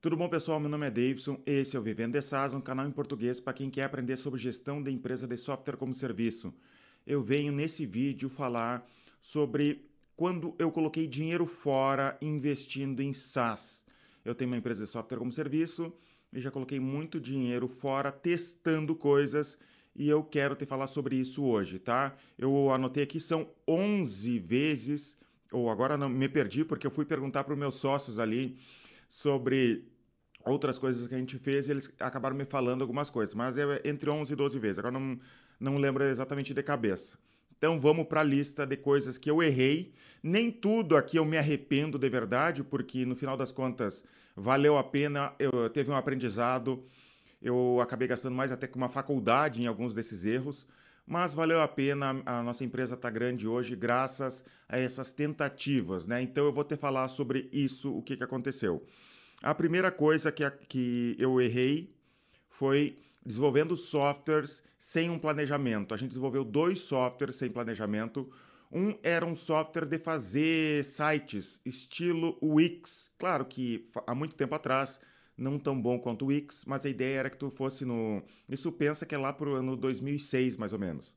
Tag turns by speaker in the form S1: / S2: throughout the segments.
S1: Tudo bom, pessoal? Meu nome é Davidson, esse é o Vivendo de SaaS, um canal em português para quem quer aprender sobre gestão de empresa de software como serviço. Eu venho nesse vídeo falar sobre quando eu coloquei dinheiro fora investindo em SaaS. Eu tenho uma empresa de software como serviço e já coloquei muito dinheiro fora testando coisas e eu quero te falar sobre isso hoje, tá? Eu anotei aqui, são 11 vezes, ou agora não me perdi porque eu fui perguntar para os meus sócios ali sobre outras coisas que a gente fez e eles acabaram me falando algumas coisas, mas é entre 11 e 12 vezes, agora não, não lembro exatamente de cabeça. Então vamos para a lista de coisas que eu errei. Nem tudo aqui eu me arrependo de verdade, porque no final das contas valeu a pena, eu teve um aprendizado, eu acabei gastando mais até que uma faculdade em alguns desses erros, mas valeu a pena, a nossa empresa está grande hoje graças a essas tentativas, né? Então eu vou te falar sobre isso, o que, que aconteceu. A primeira coisa que, que eu errei foi desenvolvendo softwares sem um planejamento. A gente desenvolveu dois softwares sem planejamento. Um era um software de fazer sites, estilo Wix. Claro que há muito tempo atrás, não tão bom quanto o Wix, mas a ideia era que tu fosse no. Isso pensa que é lá para o ano 2006, mais ou menos.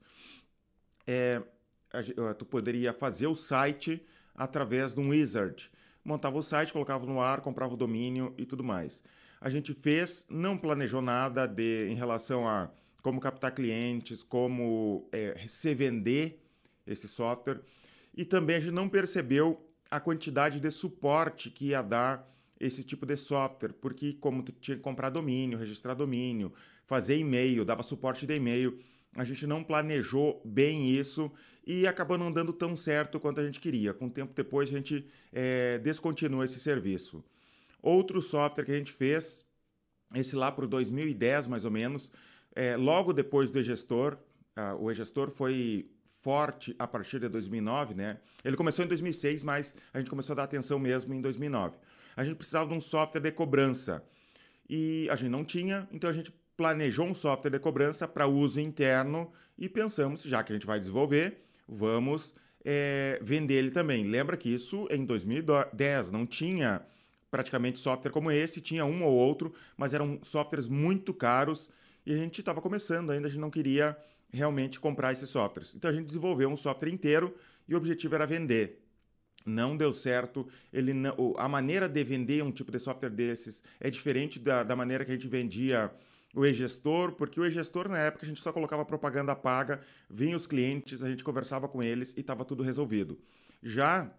S1: É, tu poderia fazer o site através de um wizard. Montava o site, colocava no ar, comprava o domínio e tudo mais. A gente fez, não planejou nada de, em relação a como captar clientes, como é, se vender esse software. E também a gente não percebeu a quantidade de suporte que ia dar esse tipo de software, porque como tinha que comprar domínio, registrar domínio, fazer e-mail, dava suporte de e-mail, a gente não planejou bem isso e acabou não dando tão certo quanto a gente queria. Com o tempo depois a gente é, descontinuou esse serviço. Outro software que a gente fez, esse lá para o 2010 mais ou menos, é, logo depois do e-gestor, uh, o e-gestor foi forte a partir de 2009, né? Ele começou em 2006, mas a gente começou a dar atenção mesmo em 2009. A gente precisava de um software de cobrança e a gente não tinha, então a gente planejou um software de cobrança para uso interno e pensamos, já que a gente vai desenvolver, vamos é, vender ele também. Lembra que isso em 2010 não tinha praticamente software como esse, tinha um ou outro, mas eram softwares muito caros e a gente estava começando ainda, a gente não queria realmente comprar esses softwares. Então a gente desenvolveu um software inteiro e o objetivo era vender. Não deu certo. Ele não, a maneira de vender um tipo de software desses é diferente da, da maneira que a gente vendia o e-gestor, porque o e-gestor na época a gente só colocava propaganda paga, vinha os clientes, a gente conversava com eles e estava tudo resolvido. Já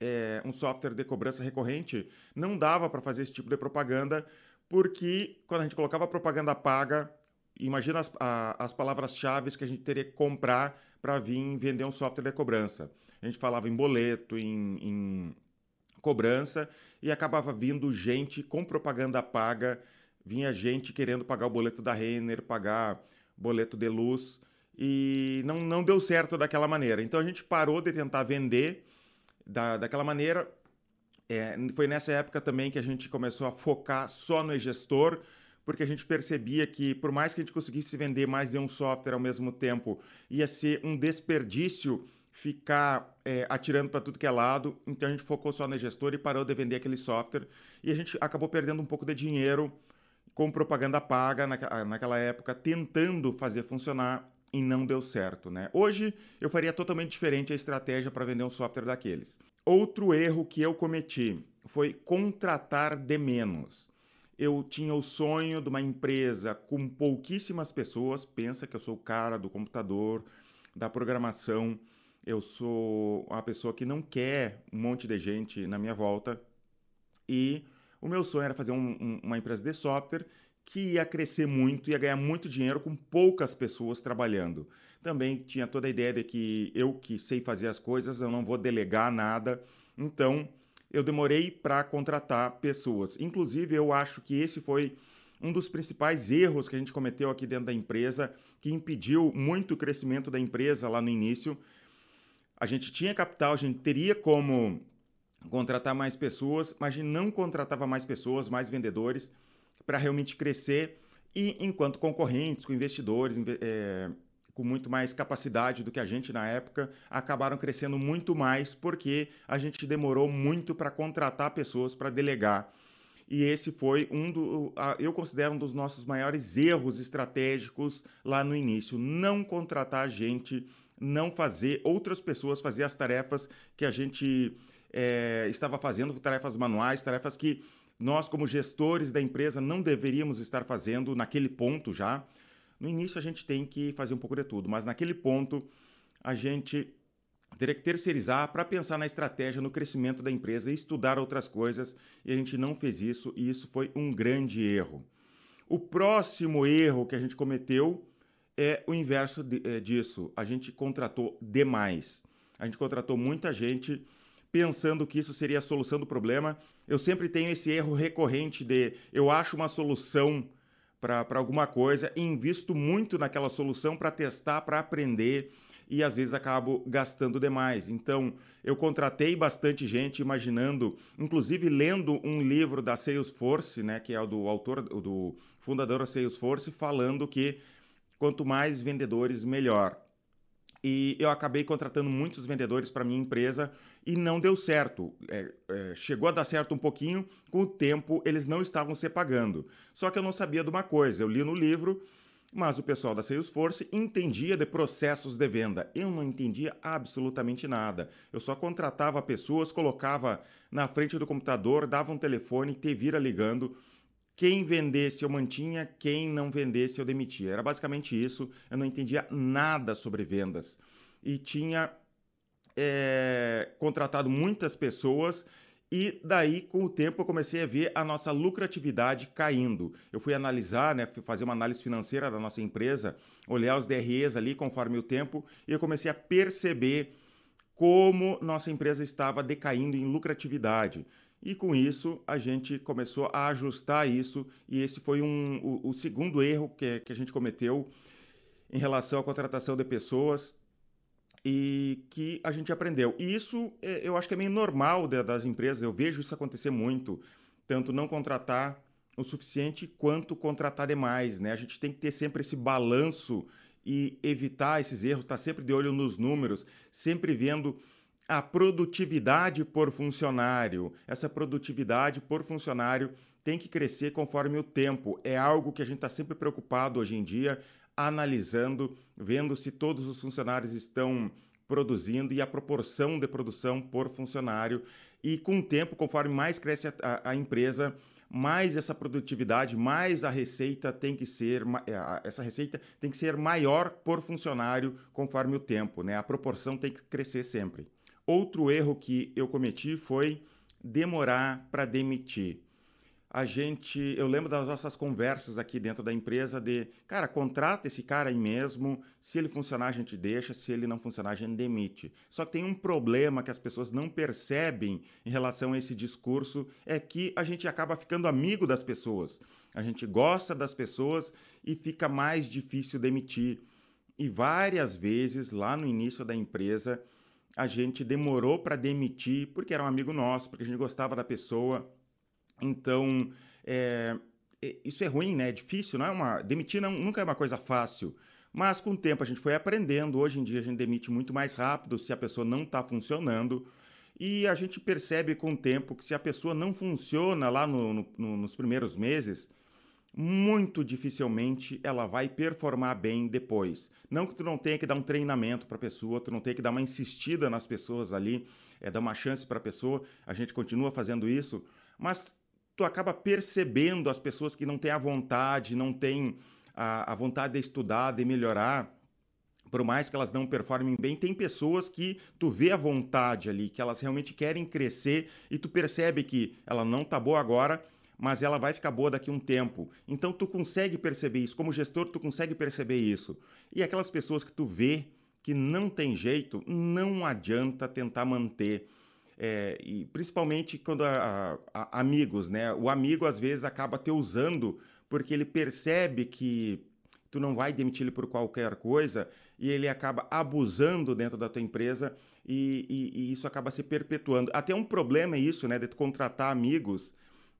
S1: é, um software de cobrança recorrente não dava para fazer esse tipo de propaganda, porque quando a gente colocava propaganda paga, imagina as, as palavras-chave que a gente teria que comprar para vir vender um software de cobrança. A gente falava em boleto, em, em cobrança, e acabava vindo gente com propaganda paga, vinha gente querendo pagar o boleto da Renner, pagar boleto de luz, e não, não deu certo daquela maneira. Então a gente parou de tentar vender da, daquela maneira é, foi nessa época também que a gente começou a focar só no e-gestor, porque a gente percebia que, por mais que a gente conseguisse vender mais de um software ao mesmo tempo, ia ser um desperdício ficar é, atirando para tudo que é lado. Então a gente focou só no gestor e parou de vender aquele software. E a gente acabou perdendo um pouco de dinheiro com propaganda paga naquela época, tentando fazer funcionar e não deu certo, né? Hoje eu faria totalmente diferente a estratégia para vender um software daqueles. Outro erro que eu cometi foi contratar de menos. Eu tinha o sonho de uma empresa com pouquíssimas pessoas, pensa que eu sou o cara do computador, da programação, eu sou uma pessoa que não quer um monte de gente na minha volta e o meu sonho era fazer um, um, uma empresa de software que ia crescer muito, ia ganhar muito dinheiro com poucas pessoas trabalhando. Também tinha toda a ideia de que eu que sei fazer as coisas, eu não vou delegar nada. Então, eu demorei para contratar pessoas. Inclusive, eu acho que esse foi um dos principais erros que a gente cometeu aqui dentro da empresa, que impediu muito o crescimento da empresa lá no início. A gente tinha capital, a gente teria como contratar mais pessoas, mas a gente não contratava mais pessoas, mais vendedores para realmente crescer e enquanto concorrentes, com investidores, é, com muito mais capacidade do que a gente na época, acabaram crescendo muito mais porque a gente demorou muito para contratar pessoas para delegar. E esse foi um do, eu considero um dos nossos maiores erros estratégicos lá no início. Não contratar gente, não fazer outras pessoas fazer as tarefas que a gente é, estava fazendo, tarefas manuais, tarefas que nós, como gestores da empresa, não deveríamos estar fazendo naquele ponto já. No início a gente tem que fazer um pouco de tudo, mas naquele ponto a gente teria que terceirizar para pensar na estratégia, no crescimento da empresa e estudar outras coisas, e a gente não fez isso, e isso foi um grande erro. O próximo erro que a gente cometeu é o inverso de, é, disso. A gente contratou demais. A gente contratou muita gente pensando que isso seria a solução do problema. Eu sempre tenho esse erro recorrente de eu acho uma solução para alguma coisa, invisto muito naquela solução para testar, para aprender e às vezes acabo gastando demais. Então, eu contratei bastante gente imaginando, inclusive lendo um livro da Salesforce, né, que é o do autor, do fundador da Salesforce, falando que quanto mais vendedores, melhor. E eu acabei contratando muitos vendedores para minha empresa e não deu certo. É, é, chegou a dar certo um pouquinho, com o tempo eles não estavam se pagando. Só que eu não sabia de uma coisa. Eu li no livro mas o pessoal da Salesforce entendia de processos de venda. Eu não entendia absolutamente nada. Eu só contratava pessoas, colocava na frente do computador, dava um telefone, te vira ligando. Quem vendesse eu mantinha, quem não vendesse eu demitia. Era basicamente isso. Eu não entendia nada sobre vendas. E tinha é, contratado muitas pessoas e daí, com o tempo, eu comecei a ver a nossa lucratividade caindo. Eu fui analisar, né, fazer uma análise financeira da nossa empresa, olhar os DREs ali conforme o tempo, e eu comecei a perceber como nossa empresa estava decaindo em lucratividade. E com isso, a gente começou a ajustar isso, e esse foi um, o, o segundo erro que, que a gente cometeu em relação à contratação de pessoas e que a gente aprendeu. E isso é, eu acho que é meio normal das empresas, eu vejo isso acontecer muito, tanto não contratar o suficiente quanto contratar demais, né? A gente tem que ter sempre esse balanço e evitar esses erros, estar tá sempre de olho nos números, sempre vendo a produtividade por funcionário. Essa produtividade por funcionário tem que crescer conforme o tempo. É algo que a gente está sempre preocupado hoje em dia analisando, vendo se todos os funcionários estão produzindo e a proporção de produção por funcionário. E com o tempo, conforme mais cresce a, a, empresa, mais essa produtividade, mais a receita tem que ser, essa receita tem que ser maior por funcionário conforme o tempo, né? A proporção tem que crescer sempre. Outro erro que eu cometi foi demorar para demitir a gente, eu lembro das nossas conversas aqui dentro da empresa de, cara, contrata esse cara aí mesmo, se ele funcionar a gente deixa, se ele não funcionar a gente demite. Só que tem um problema que as pessoas não percebem em relação a esse discurso, é que a gente acaba ficando amigo das pessoas. A gente gosta das pessoas e fica mais difícil demitir. E várias vezes lá no início da empresa, a gente demorou para demitir porque era um amigo nosso, porque a gente gostava da pessoa, então, é, isso é ruim, né? É difícil, não é uma. Demitir não, nunca é uma coisa fácil. Mas com o tempo a gente foi aprendendo. Hoje em dia a gente demite muito mais rápido se a pessoa não está funcionando. E a gente percebe com o tempo que se a pessoa não funciona lá no, no, nos primeiros meses, muito dificilmente ela vai performar bem depois. Não que tu não tenha que dar um treinamento para a pessoa, tu não tenha que dar uma insistida nas pessoas ali, é dar uma chance para a pessoa. A gente continua fazendo isso, mas tu acaba percebendo as pessoas que não têm a vontade, não têm a, a vontade de estudar, de melhorar, por mais que elas não performem bem, tem pessoas que tu vê a vontade ali, que elas realmente querem crescer e tu percebe que ela não tá boa agora, mas ela vai ficar boa daqui a um tempo. Então tu consegue perceber isso, como gestor tu consegue perceber isso. E aquelas pessoas que tu vê que não tem jeito, não adianta tentar manter. É, e principalmente quando a, a, a, amigos, né? O amigo às vezes acaba te usando porque ele percebe que tu não vai demitir ele por qualquer coisa e ele acaba abusando dentro da tua empresa e, e, e isso acaba se perpetuando. Até um problema é isso, né? De tu contratar amigos.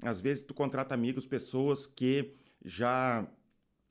S1: Às vezes tu contrata amigos, pessoas que já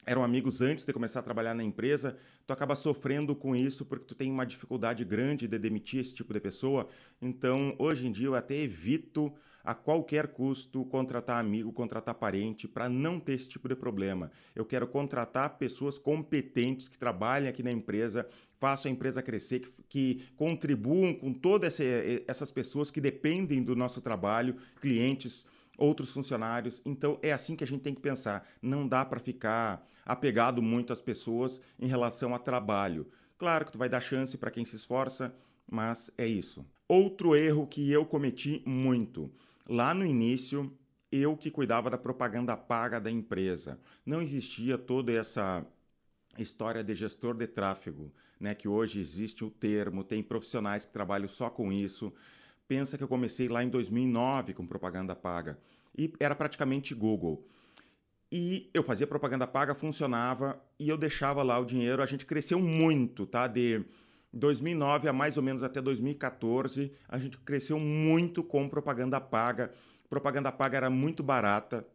S1: eram amigos antes de começar a trabalhar na empresa, tu acaba sofrendo com isso porque tu tem uma dificuldade grande de demitir esse tipo de pessoa. Então, hoje em dia eu até evito a qualquer custo contratar amigo, contratar parente, para não ter esse tipo de problema. Eu quero contratar pessoas competentes que trabalhem aqui na empresa, façam a empresa crescer, que, que contribuam com todas essas pessoas que dependem do nosso trabalho, clientes, outros funcionários. Então é assim que a gente tem que pensar. Não dá para ficar apegado muito às pessoas em relação a trabalho. Claro que tu vai dar chance para quem se esforça, mas é isso. Outro erro que eu cometi muito. Lá no início, eu que cuidava da propaganda paga da empresa. Não existia toda essa história de gestor de tráfego, né, que hoje existe o termo, tem profissionais que trabalham só com isso. Pensa que eu comecei lá em 2009 com propaganda paga e era praticamente Google. E eu fazia propaganda paga, funcionava e eu deixava lá o dinheiro. A gente cresceu muito, tá? De 2009 a mais ou menos até 2014, a gente cresceu muito com propaganda paga. Propaganda paga era muito barata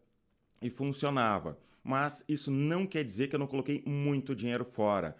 S1: e funcionava. Mas isso não quer dizer que eu não coloquei muito dinheiro fora.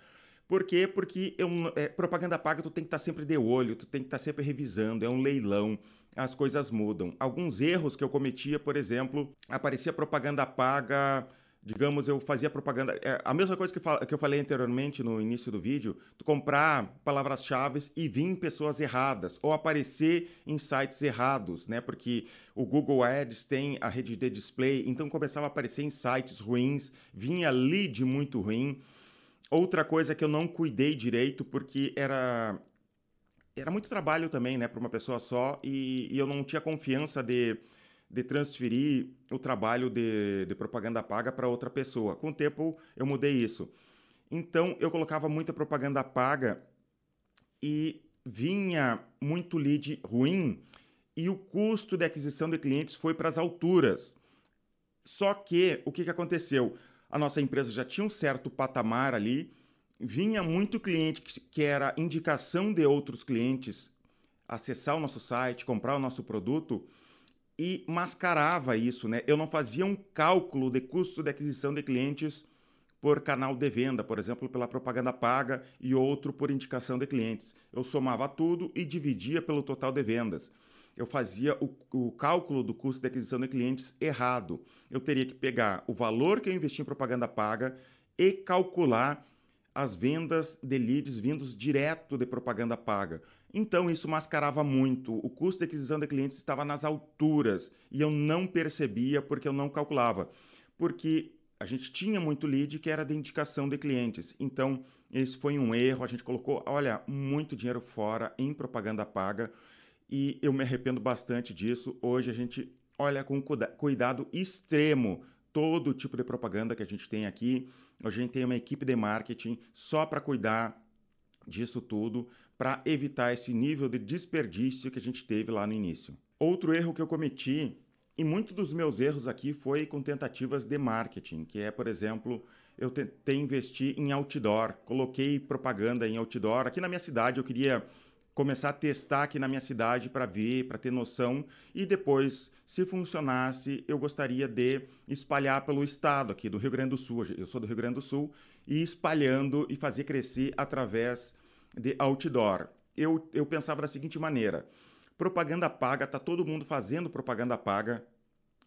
S1: Por quê? Porque eu, é, propaganda paga tu tem que estar tá sempre de olho, tu tem que estar tá sempre revisando, é um leilão, as coisas mudam. Alguns erros que eu cometia, por exemplo, aparecia propaganda paga digamos, eu fazia propaganda. É a mesma coisa que, que eu falei anteriormente no início do vídeo: tu comprar palavras-chave e vir em pessoas erradas, ou aparecer em sites errados, né? Porque o Google Ads tem a rede de display, então começava a aparecer em sites ruins, vinha lead muito ruim. Outra coisa que eu não cuidei direito, porque era. Era muito trabalho também, né, para uma pessoa só, e, e eu não tinha confiança de de transferir o trabalho de, de propaganda paga para outra pessoa. Com o tempo eu mudei isso. Então eu colocava muita propaganda paga e vinha muito lead ruim e o custo de aquisição de clientes foi para as alturas. Só que o que, que aconteceu? A nossa empresa já tinha um certo patamar ali, vinha muito cliente que, era indicação de outros clientes acessar o nosso site, comprar o nosso produto e mascarava isso, né? Eu não fazia um cálculo de custo de aquisição de clientes por canal de venda, por exemplo, pela propaganda paga e outro por indicação de clientes. Eu somava tudo e dividia pelo total de vendas. Eu fazia o, o cálculo do custo de aquisição de clientes errado. Eu teria que pegar o valor que eu investi em propaganda paga e calcular as vendas de leads vindos direto de propaganda paga. Então isso mascarava muito. O custo de aquisição de clientes estava nas alturas e eu não percebia porque eu não calculava. Porque a gente tinha muito lead que era de indicação de clientes. Então, esse foi um erro. A gente colocou, olha, muito dinheiro fora em propaganda paga e eu me arrependo bastante disso. Hoje a gente olha com cuidado extremo todo tipo de propaganda que a gente tem aqui. A gente tem uma equipe de marketing só para cuidar disso tudo, para evitar esse nível de desperdício que a gente teve lá no início. Outro erro que eu cometi, e muitos dos meus erros aqui foi com tentativas de marketing, que é, por exemplo, eu tentei investir em outdoor, coloquei propaganda em outdoor. Aqui na minha cidade eu queria começar a testar aqui na minha cidade para ver, para ter noção e depois, se funcionasse, eu gostaria de espalhar pelo estado aqui do Rio Grande do Sul. Eu sou do Rio Grande do Sul e espalhando e fazer crescer através de outdoor. Eu, eu pensava da seguinte maneira: propaganda paga, tá todo mundo fazendo propaganda paga.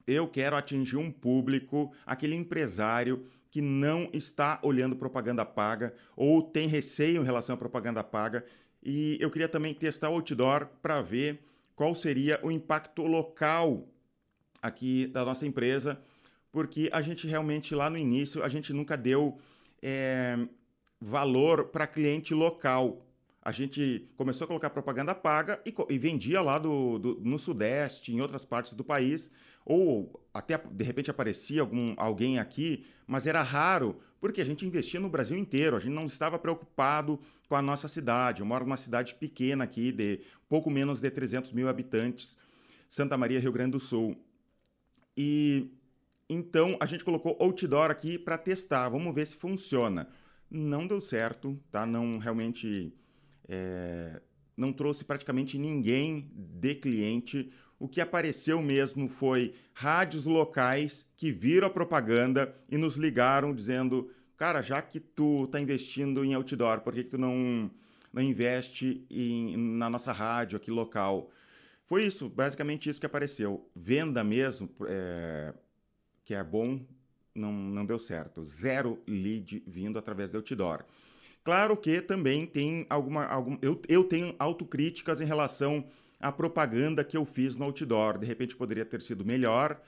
S1: Eu quero atingir um público, aquele empresário que não está olhando propaganda paga ou tem receio em relação à propaganda paga e eu queria também testar o outdoor para ver qual seria o impacto local aqui da nossa empresa, porque a gente realmente lá no início a gente nunca deu é, valor para cliente local. A gente começou a colocar propaganda paga e, e vendia lá do, do, no Sudeste, em outras partes do país, ou até de repente aparecia algum, alguém aqui, mas era raro, porque a gente investia no Brasil inteiro, a gente não estava preocupado com a nossa cidade. Eu moro numa cidade pequena aqui, de pouco menos de 300 mil habitantes, Santa Maria, Rio Grande do Sul. E então a gente colocou outdoor aqui para testar, vamos ver se funciona. Não deu certo, tá? Não realmente é, não trouxe praticamente ninguém de cliente. O que apareceu mesmo foi rádios locais que viram a propaganda e nos ligaram dizendo: cara, já que tu está investindo em outdoor, por que, que tu não, não investe em, na nossa rádio aqui local? Foi isso, basicamente isso que apareceu. Venda mesmo, é, que é bom, não, não deu certo. Zero lead vindo através do outdoor. Claro que também tem alguma. Algum, eu, eu tenho autocríticas em relação à propaganda que eu fiz no outdoor. De repente poderia ter sido melhor,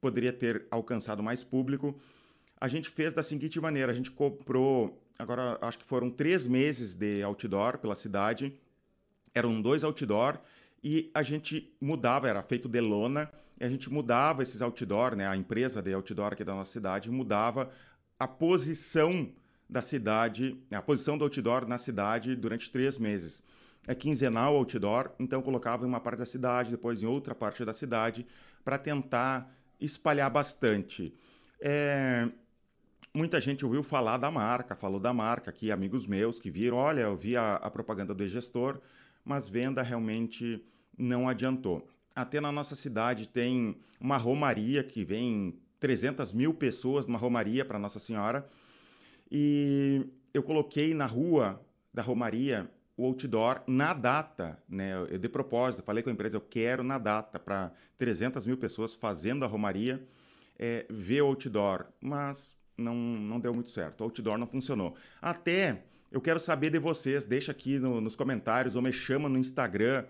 S1: poderia ter alcançado mais público. A gente fez da seguinte maneira: a gente comprou, agora acho que foram três meses de outdoor pela cidade. Eram dois outdoor e a gente mudava, era feito de lona, e a gente mudava esses outdoor, né? A empresa de outdoor aqui da nossa cidade mudava a posição da cidade, a posição do outdoor na cidade durante três meses. É quinzenal outdoor, então colocava em uma parte da cidade, depois em outra parte da cidade, para tentar espalhar bastante. É... Muita gente ouviu falar da marca, falou da marca aqui, amigos meus que viram, olha, eu vi a, a propaganda do gestor, mas venda realmente não adiantou. Até na nossa cidade tem uma romaria que vem 300 mil pessoas numa romaria para Nossa Senhora, e eu coloquei na rua da Romaria o outdoor na data, né? Eu, de propósito, falei com a empresa, eu quero na data para 300 mil pessoas fazendo a Romaria é, ver o outdoor, mas não, não deu muito certo. O outdoor não funcionou. Até eu quero saber de vocês, deixa aqui no, nos comentários ou me chama no Instagram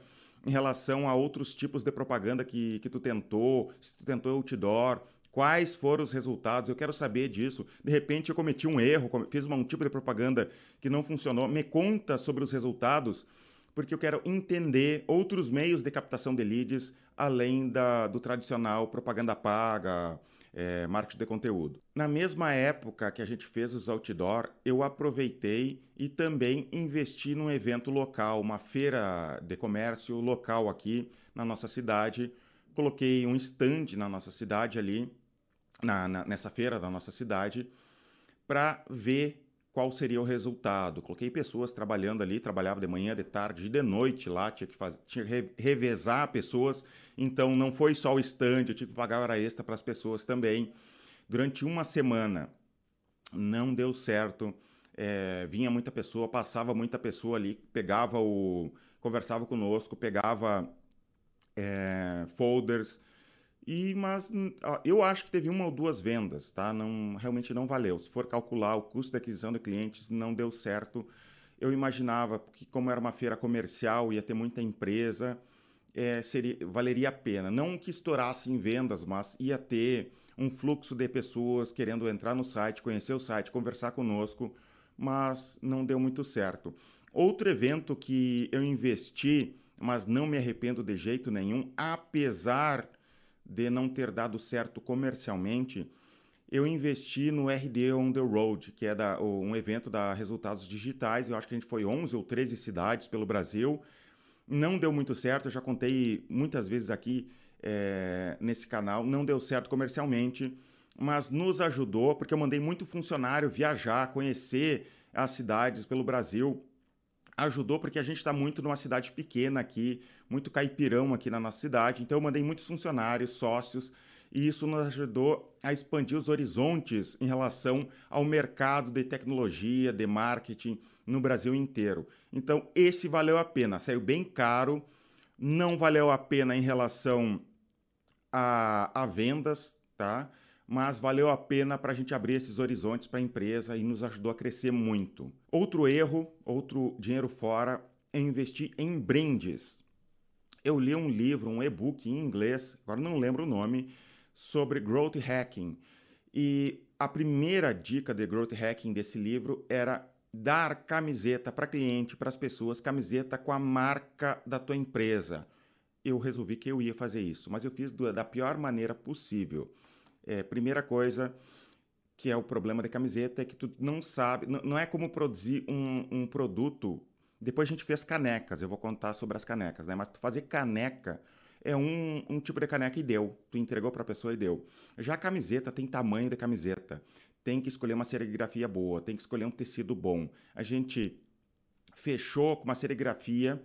S1: em relação a outros tipos de propaganda que, que tu tentou, se tu tentou outdoor, Quais foram os resultados? Eu quero saber disso. De repente eu cometi um erro, fiz um tipo de propaganda que não funcionou. Me conta sobre os resultados, porque eu quero entender outros meios de captação de leads além da, do tradicional propaganda paga, é, marketing de conteúdo. Na mesma época que a gente fez os outdoor, eu aproveitei e também investi num evento local, uma feira de comércio local aqui na nossa cidade. Coloquei um stand na nossa cidade ali na, na, nessa feira da nossa cidade para ver qual seria o resultado. Coloquei pessoas trabalhando ali, trabalhava de manhã, de tarde e de noite lá, tinha que, fazer, tinha que revezar pessoas, então não foi só o stand, eu tive que pagar hora extra para as pessoas também. Durante uma semana não deu certo, é, vinha muita pessoa, passava muita pessoa ali, pegava o. conversava conosco, pegava é, folders e, mas eu acho que teve uma ou duas vendas, tá? Não, realmente não valeu. Se for calcular o custo de aquisição de clientes, não deu certo. Eu imaginava que, como era uma feira comercial, ia ter muita empresa, é, seria, valeria a pena. Não que estourasse em vendas, mas ia ter um fluxo de pessoas querendo entrar no site, conhecer o site, conversar conosco, mas não deu muito certo. Outro evento que eu investi, mas não me arrependo de jeito nenhum, apesar de não ter dado certo comercialmente, eu investi no RD On The Road, que é da, um evento da Resultados Digitais. Eu acho que a gente foi 11 ou 13 cidades pelo Brasil. Não deu muito certo, eu já contei muitas vezes aqui é, nesse canal. Não deu certo comercialmente, mas nos ajudou, porque eu mandei muito funcionário viajar, conhecer as cidades pelo Brasil ajudou porque a gente está muito numa cidade pequena aqui, muito caipirão aqui na nossa cidade. Então eu mandei muitos funcionários, sócios, e isso nos ajudou a expandir os horizontes em relação ao mercado de tecnologia, de marketing no Brasil inteiro. Então esse valeu a pena, saiu bem caro, não valeu a pena em relação a, a vendas, tá? Mas valeu a pena para a gente abrir esses horizontes para a empresa e nos ajudou a crescer muito. Outro erro, outro dinheiro fora, é investir em brands. Eu li um livro, um e-book em inglês, agora não lembro o nome, sobre growth hacking. E a primeira dica de growth hacking desse livro era dar camiseta para cliente, para as pessoas, camiseta com a marca da tua empresa. Eu resolvi que eu ia fazer isso, mas eu fiz da pior maneira possível. É, primeira coisa que é o problema da camiseta é que tu não sabe, não, é como produzir um, um, produto. Depois a gente fez canecas, eu vou contar sobre as canecas, né? Mas tu fazer caneca é um, um tipo de caneca e deu. Tu entregou para a pessoa e deu. Já a camiseta tem tamanho da camiseta. Tem que escolher uma serigrafia boa, tem que escolher um tecido bom. A gente fechou com uma serigrafia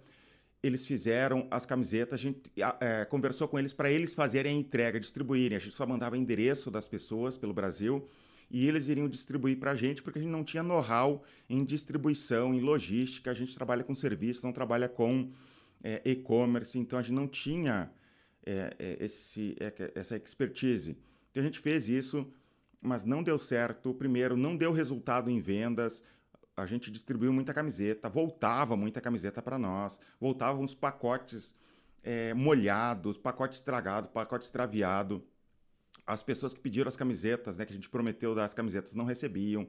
S1: eles fizeram as camisetas, a gente é, conversou com eles para eles fazerem a entrega, distribuírem. A gente só mandava endereço das pessoas pelo Brasil e eles iriam distribuir para a gente, porque a gente não tinha know-how em distribuição, em logística. A gente trabalha com serviço, não trabalha com é, e-commerce, então a gente não tinha é, é, esse, é, essa expertise. Então a gente fez isso, mas não deu certo. Primeiro, não deu resultado em vendas. A gente distribuiu muita camiseta, voltava muita camiseta para nós, voltavam uns pacotes é, molhados, pacote estragado, pacote extraviado. As pessoas que pediram as camisetas, né, que a gente prometeu dar as camisetas, não recebiam.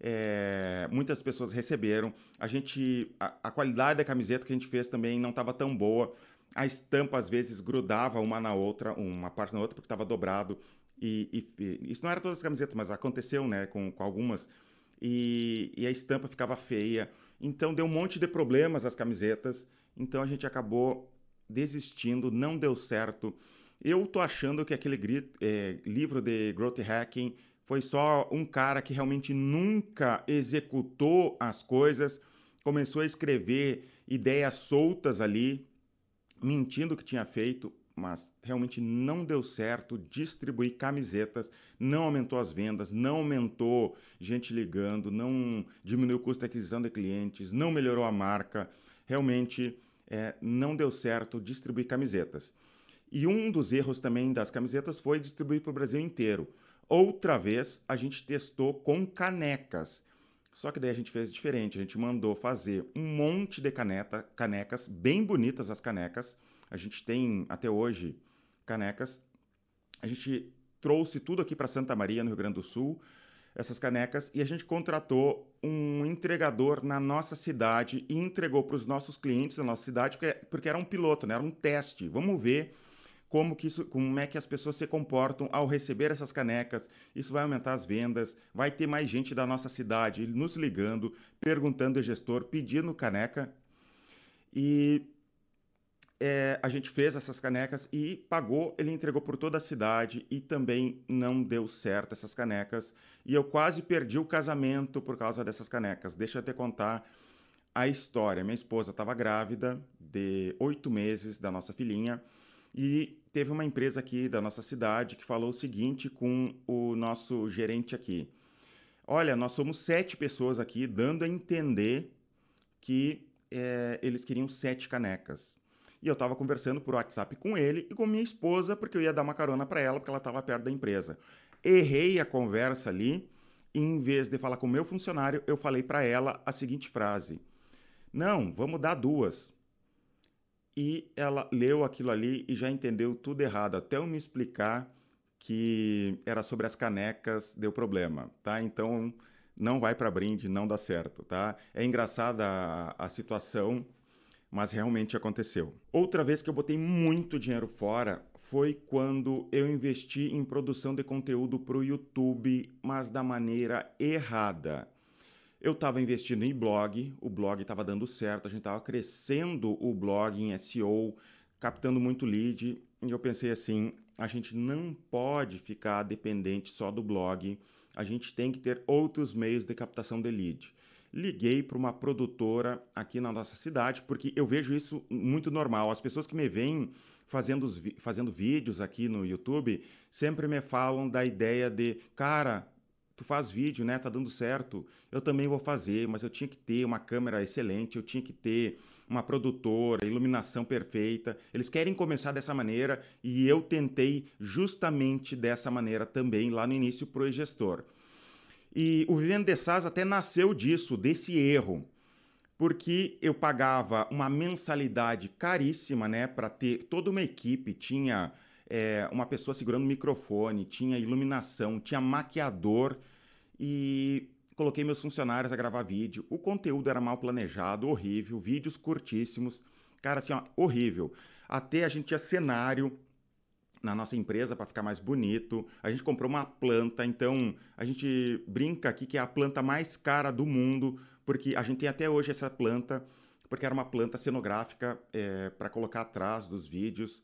S1: É, muitas pessoas receberam. A gente, a, a, qualidade da camiseta que a gente fez também não estava tão boa. A estampa às vezes grudava uma na outra, uma parte na outra porque estava dobrado. E, e, isso não era todas as camisetas, mas aconteceu, né, com, com algumas. E, e a estampa ficava feia. Então deu um monte de problemas as camisetas. Então a gente acabou desistindo, não deu certo. Eu tô achando que aquele é, livro de Growth Hacking foi só um cara que realmente nunca executou as coisas, começou a escrever ideias soltas ali, mentindo que tinha feito, mas realmente não deu certo distribuir camisetas, não aumentou as vendas, não aumentou gente ligando, não diminuiu o custo de aquisição de clientes, não melhorou a marca. Realmente é, não deu certo distribuir camisetas. E um dos erros também das camisetas foi distribuir para o Brasil inteiro. Outra vez a gente testou com canecas. Só que daí a gente fez diferente. A gente mandou fazer um monte de caneta, canecas, bem bonitas as canecas. A gente tem até hoje canecas. A gente trouxe tudo aqui para Santa Maria, no Rio Grande do Sul essas canecas e a gente contratou um entregador na nossa cidade e entregou para os nossos clientes da nossa cidade, porque, porque era um piloto, né? era um teste. Vamos ver como, que isso, como é que as pessoas se comportam ao receber essas canecas. Isso vai aumentar as vendas, vai ter mais gente da nossa cidade nos ligando, perguntando ao gestor, pedindo caneca. E é, a gente fez essas canecas e pagou, ele entregou por toda a cidade e também não deu certo essas canecas. E eu quase perdi o casamento por causa dessas canecas. Deixa eu te contar a história. Minha esposa estava grávida de oito meses da nossa filhinha e teve uma empresa aqui da nossa cidade que falou o seguinte com o nosso gerente aqui. Olha, nós somos sete pessoas aqui, dando a entender que é, eles queriam sete canecas. E eu estava conversando por WhatsApp com ele e com minha esposa, porque eu ia dar uma carona para ela, porque ela estava perto da empresa. Errei a conversa ali, e em vez de falar com o meu funcionário, eu falei para ela a seguinte frase: Não, vamos dar duas. E ela leu aquilo ali e já entendeu tudo errado, até eu me explicar que era sobre as canecas, deu problema, tá? Então não vai para brinde, não dá certo, tá? É engraçada a, a situação mas realmente aconteceu. Outra vez que eu botei muito dinheiro fora foi quando eu investi em produção de conteúdo para o YouTube, mas da maneira errada. Eu estava investindo em blog, o blog estava dando certo, a gente estava crescendo o blog em SEO, captando muito lead, e eu pensei assim: a gente não pode ficar dependente só do blog, a gente tem que ter outros meios de captação de lead liguei para uma produtora aqui na nossa cidade, porque eu vejo isso muito normal. As pessoas que me veem fazendo, fazendo vídeos aqui no YouTube sempre me falam da ideia de, cara, tu faz vídeo, né? Tá dando certo. Eu também vou fazer, mas eu tinha que ter uma câmera excelente, eu tinha que ter uma produtora, iluminação perfeita. Eles querem começar dessa maneira e eu tentei justamente dessa maneira também lá no início pro gestor. E o Vivendo de SAS até nasceu disso, desse erro. Porque eu pagava uma mensalidade caríssima, né, para ter toda uma equipe, tinha é, uma pessoa segurando o microfone, tinha iluminação, tinha maquiador e coloquei meus funcionários a gravar vídeo. O conteúdo era mal planejado, horrível, vídeos curtíssimos, cara, assim, ó, horrível. Até a gente tinha cenário, na nossa empresa para ficar mais bonito. A gente comprou uma planta, então a gente brinca aqui que é a planta mais cara do mundo, porque a gente tem até hoje essa planta, porque era uma planta cenográfica é, para colocar atrás dos vídeos.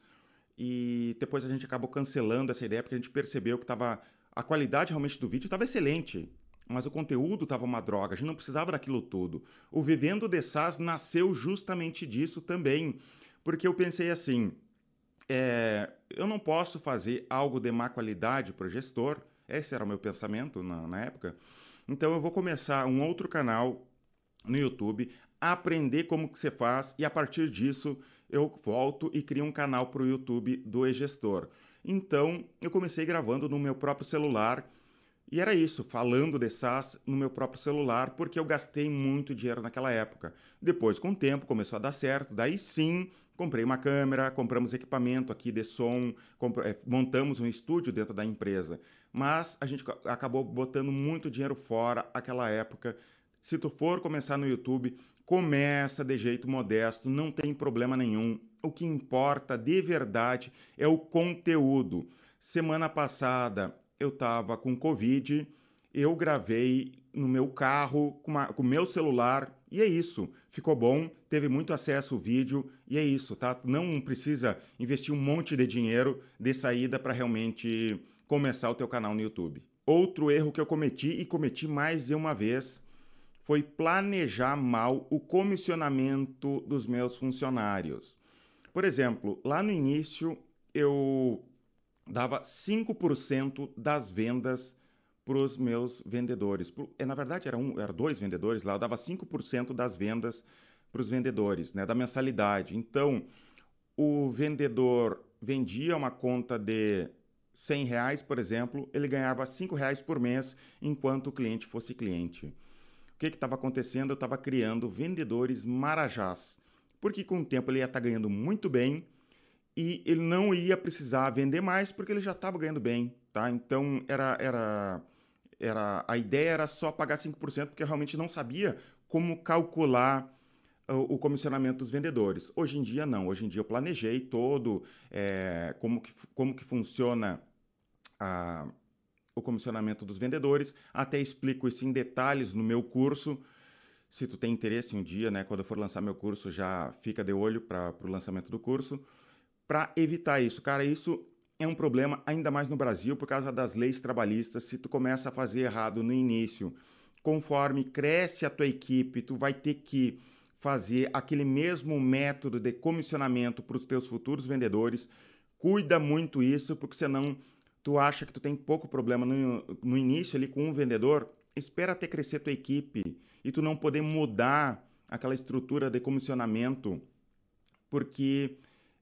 S1: E depois a gente acabou cancelando essa ideia porque a gente percebeu que tava, a qualidade realmente do vídeo estava excelente, mas o conteúdo estava uma droga, a gente não precisava daquilo tudo. O Vivendo de SaaS nasceu justamente disso também, porque eu pensei assim, é, eu não posso fazer algo de má qualidade para o gestor. Esse era o meu pensamento na, na época. Então eu vou começar um outro canal no YouTube, aprender como que você faz e a partir disso eu volto e crio um canal para o YouTube do e-gestor. Então, eu comecei gravando no meu próprio celular e era isso, falando de SaaS no meu próprio celular, porque eu gastei muito dinheiro naquela época. Depois, com o tempo, começou a dar certo. Daí sim, comprei uma câmera, compramos equipamento aqui de som, é, montamos um estúdio dentro da empresa. Mas a gente acabou botando muito dinheiro fora aquela época. Se tu for começar no YouTube, começa de jeito modesto, não tem problema nenhum. O que importa de verdade é o conteúdo. Semana passada eu estava com Covid, eu gravei no meu carro com, o meu celular e é isso. Ficou bom, teve muito acesso ao vídeo e é isso, tá? Não precisa investir um monte de dinheiro de saída para realmente começar o teu canal no YouTube. Outro erro que eu cometi e cometi mais de uma vez foi planejar mal o comissionamento dos meus funcionários. Por exemplo, lá no início eu dava 5% das vendas para os meus vendedores. É, na verdade, era, um, era dois vendedores lá, eu dava 5% das vendas para os vendedores, né, da mensalidade. Então, o vendedor vendia uma conta de 100 reais, por exemplo, ele ganhava 5 reais por mês enquanto o cliente fosse cliente. O que estava acontecendo? Eu estava criando vendedores marajás, porque com o tempo ele ia estar tá ganhando muito bem e ele não ia precisar vender mais porque ele já estava ganhando bem, tá? Então era, era, era a ideia era só pagar 5% porque eu realmente não sabia como calcular o, comissionamento dos vendedores. Hoje em dia não, hoje em dia eu planejei todo é, como, que, como que funciona a, o comissionamento dos vendedores, até explico isso em detalhes no meu curso. Se tu tem interesse um dia, né, quando eu for lançar meu curso, já fica de olho para o lançamento do curso para evitar isso. Cara, isso é um problema ainda mais no Brasil por causa das leis trabalhistas. Se tu começa a fazer errado no início, conforme cresce a tua equipe, tu vai ter que fazer aquele mesmo método de comissionamento para os teus futuros vendedores. Cuida muito isso, porque senão tu acha que tu tem pouco problema no, no início ali com um vendedor, espera até crescer tua equipe e tu não poder mudar aquela estrutura de comissionamento, porque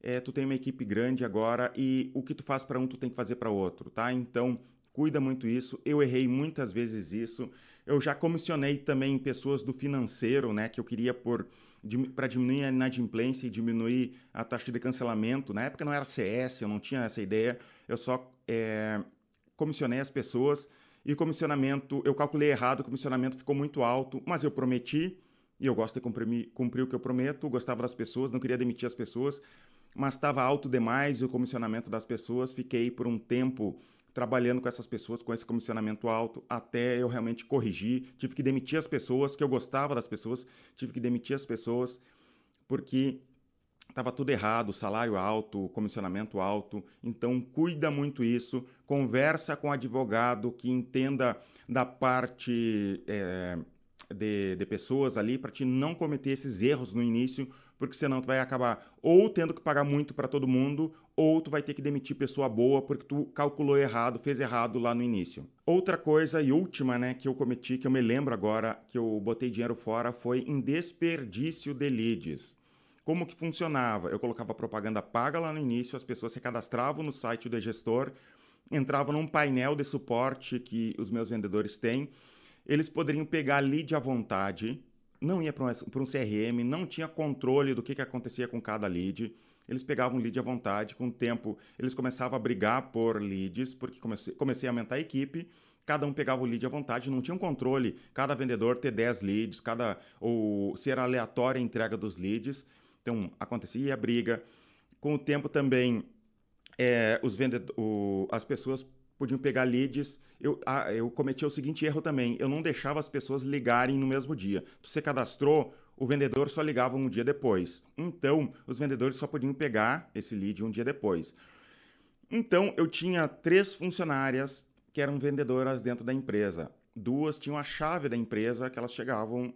S1: é, tu tem uma equipe grande agora e o que tu faz para um, tu tem que fazer para outro, tá? Então, cuida muito isso. Eu errei muitas vezes isso. Eu já comissionei também pessoas do financeiro, né, que eu queria por para diminuir a inadimplência e diminuir a taxa de cancelamento. Na época não era CS, eu não tinha essa ideia. Eu só é, comissionei as pessoas e comissionamento, eu calculei errado, o comissionamento ficou muito alto, mas eu prometi e eu gosto de cumprir, cumprir o que eu prometo, gostava das pessoas, não queria demitir as pessoas, mas estava alto demais o comissionamento das pessoas. Fiquei por um tempo trabalhando com essas pessoas com esse comissionamento alto até eu realmente corrigir. Tive que demitir as pessoas, que eu gostava das pessoas, tive que demitir as pessoas porque estava tudo errado, salário alto, comissionamento alto. Então cuida muito isso, conversa com advogado que entenda da parte é, de, de pessoas ali para te não cometer esses erros no início, porque senão tu vai acabar ou tendo que pagar muito para todo mundo, ou tu vai ter que demitir pessoa boa porque tu calculou errado, fez errado lá no início. Outra coisa e última, né, que eu cometi, que eu me lembro agora, que eu botei dinheiro fora, foi em desperdício de leads. Como que funcionava? Eu colocava propaganda paga lá no início, as pessoas se cadastravam no site do gestor, entravam num painel de suporte que os meus vendedores têm, eles poderiam pegar lead à vontade, não ia para um, um, CRM, não tinha controle do que, que acontecia com cada lead. Eles pegavam lead à vontade, com o tempo eles começavam a brigar por leads, porque comecei, comecei a aumentar a equipe, cada um pegava o lead à vontade, não tinha um controle, cada vendedor ter 10 leads, cada ou se era aleatória a entrega dos leads. Então acontecia a briga. Com o tempo também é, os vendedores, as pessoas podiam pegar leads. Eu, ah, eu cometi o seguinte erro também: eu não deixava as pessoas ligarem no mesmo dia. Você cadastrou, o vendedor só ligava um dia depois. Então, os vendedores só podiam pegar esse lead um dia depois. Então, eu tinha três funcionárias que eram vendedoras dentro da empresa. Duas tinham a chave da empresa, que elas chegavam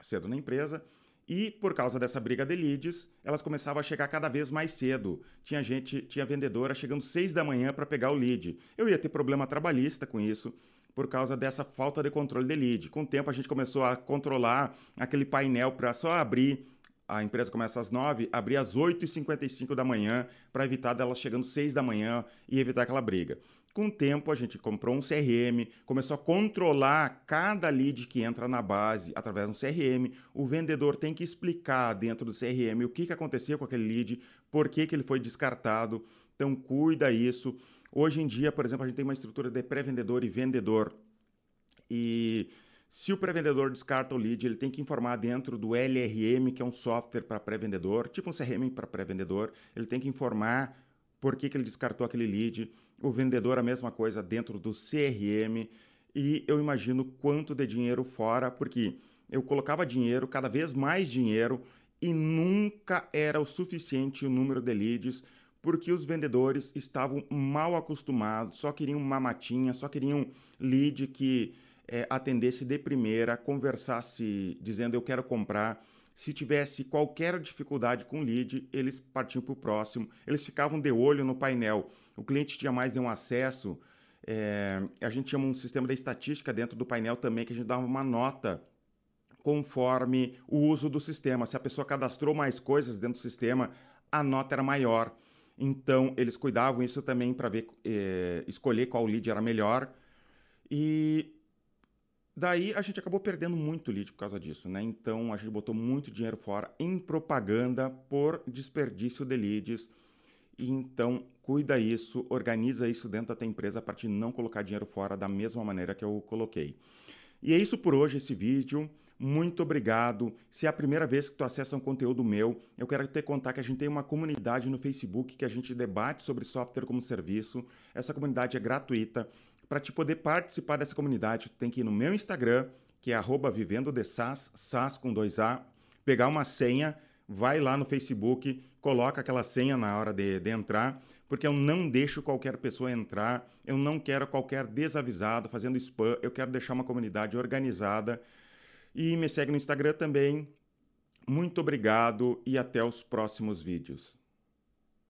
S1: cedo na empresa e por causa dessa briga de leads, elas começavam a chegar cada vez mais cedo. Tinha gente, tinha vendedora chegando seis da manhã para pegar o lead. Eu ia ter problema trabalhista com isso por causa dessa falta de controle de lead. Com o tempo a gente começou a controlar aquele painel para só abrir a empresa começa às 9, abrir às 8h55 da manhã para evitar delas chegando às 6 da manhã e evitar aquela briga. Com o tempo, a gente comprou um CRM, começou a controlar cada lead que entra na base através um CRM. O vendedor tem que explicar dentro do CRM o que, que aconteceu com aquele lead, por que, que ele foi descartado. Então, cuida isso. Hoje em dia, por exemplo, a gente tem uma estrutura de pré-vendedor e vendedor. E se o pré-vendedor descarta o lead, ele tem que informar dentro do LRM, que é um software para pré-vendedor, tipo um CRM para pré-vendedor, ele tem que informar por que, que ele descartou aquele lead. O vendedor, a mesma coisa dentro do CRM. E eu imagino quanto de dinheiro fora, porque eu colocava dinheiro, cada vez mais dinheiro, e nunca era o suficiente o número de leads, porque os vendedores estavam mal acostumados, só queriam uma matinha, só queriam lead que é, atendesse de primeira, conversasse dizendo eu quero comprar. Se tivesse qualquer dificuldade com o lead, eles partiam para o próximo. Eles ficavam de olho no painel. O cliente tinha mais um acesso. É, a gente tinha um sistema de estatística dentro do painel também, que a gente dava uma nota conforme o uso do sistema. Se a pessoa cadastrou mais coisas dentro do sistema, a nota era maior. Então, eles cuidavam isso também para ver, é, escolher qual lead era melhor. E Daí a gente acabou perdendo muito lead por causa disso, né? Então a gente botou muito dinheiro fora em propaganda por desperdício de leads. Então cuida isso, organiza isso dentro da tua empresa para te não colocar dinheiro fora da mesma maneira que eu coloquei. E é isso por hoje esse vídeo. Muito obrigado. Se é a primeira vez que tu acessa um conteúdo meu, eu quero te contar que a gente tem uma comunidade no Facebook que a gente debate sobre software como serviço. Essa comunidade é gratuita. Para te poder participar dessa comunidade, tu tem que ir no meu Instagram, que é arroba vivendo de SAS, SAS com A, pegar uma senha, vai lá no Facebook, coloca aquela senha na hora de, de entrar, porque eu não deixo qualquer pessoa entrar, eu não quero qualquer desavisado fazendo spam, eu quero deixar uma comunidade organizada. E me segue no Instagram também. Muito obrigado e até os próximos vídeos.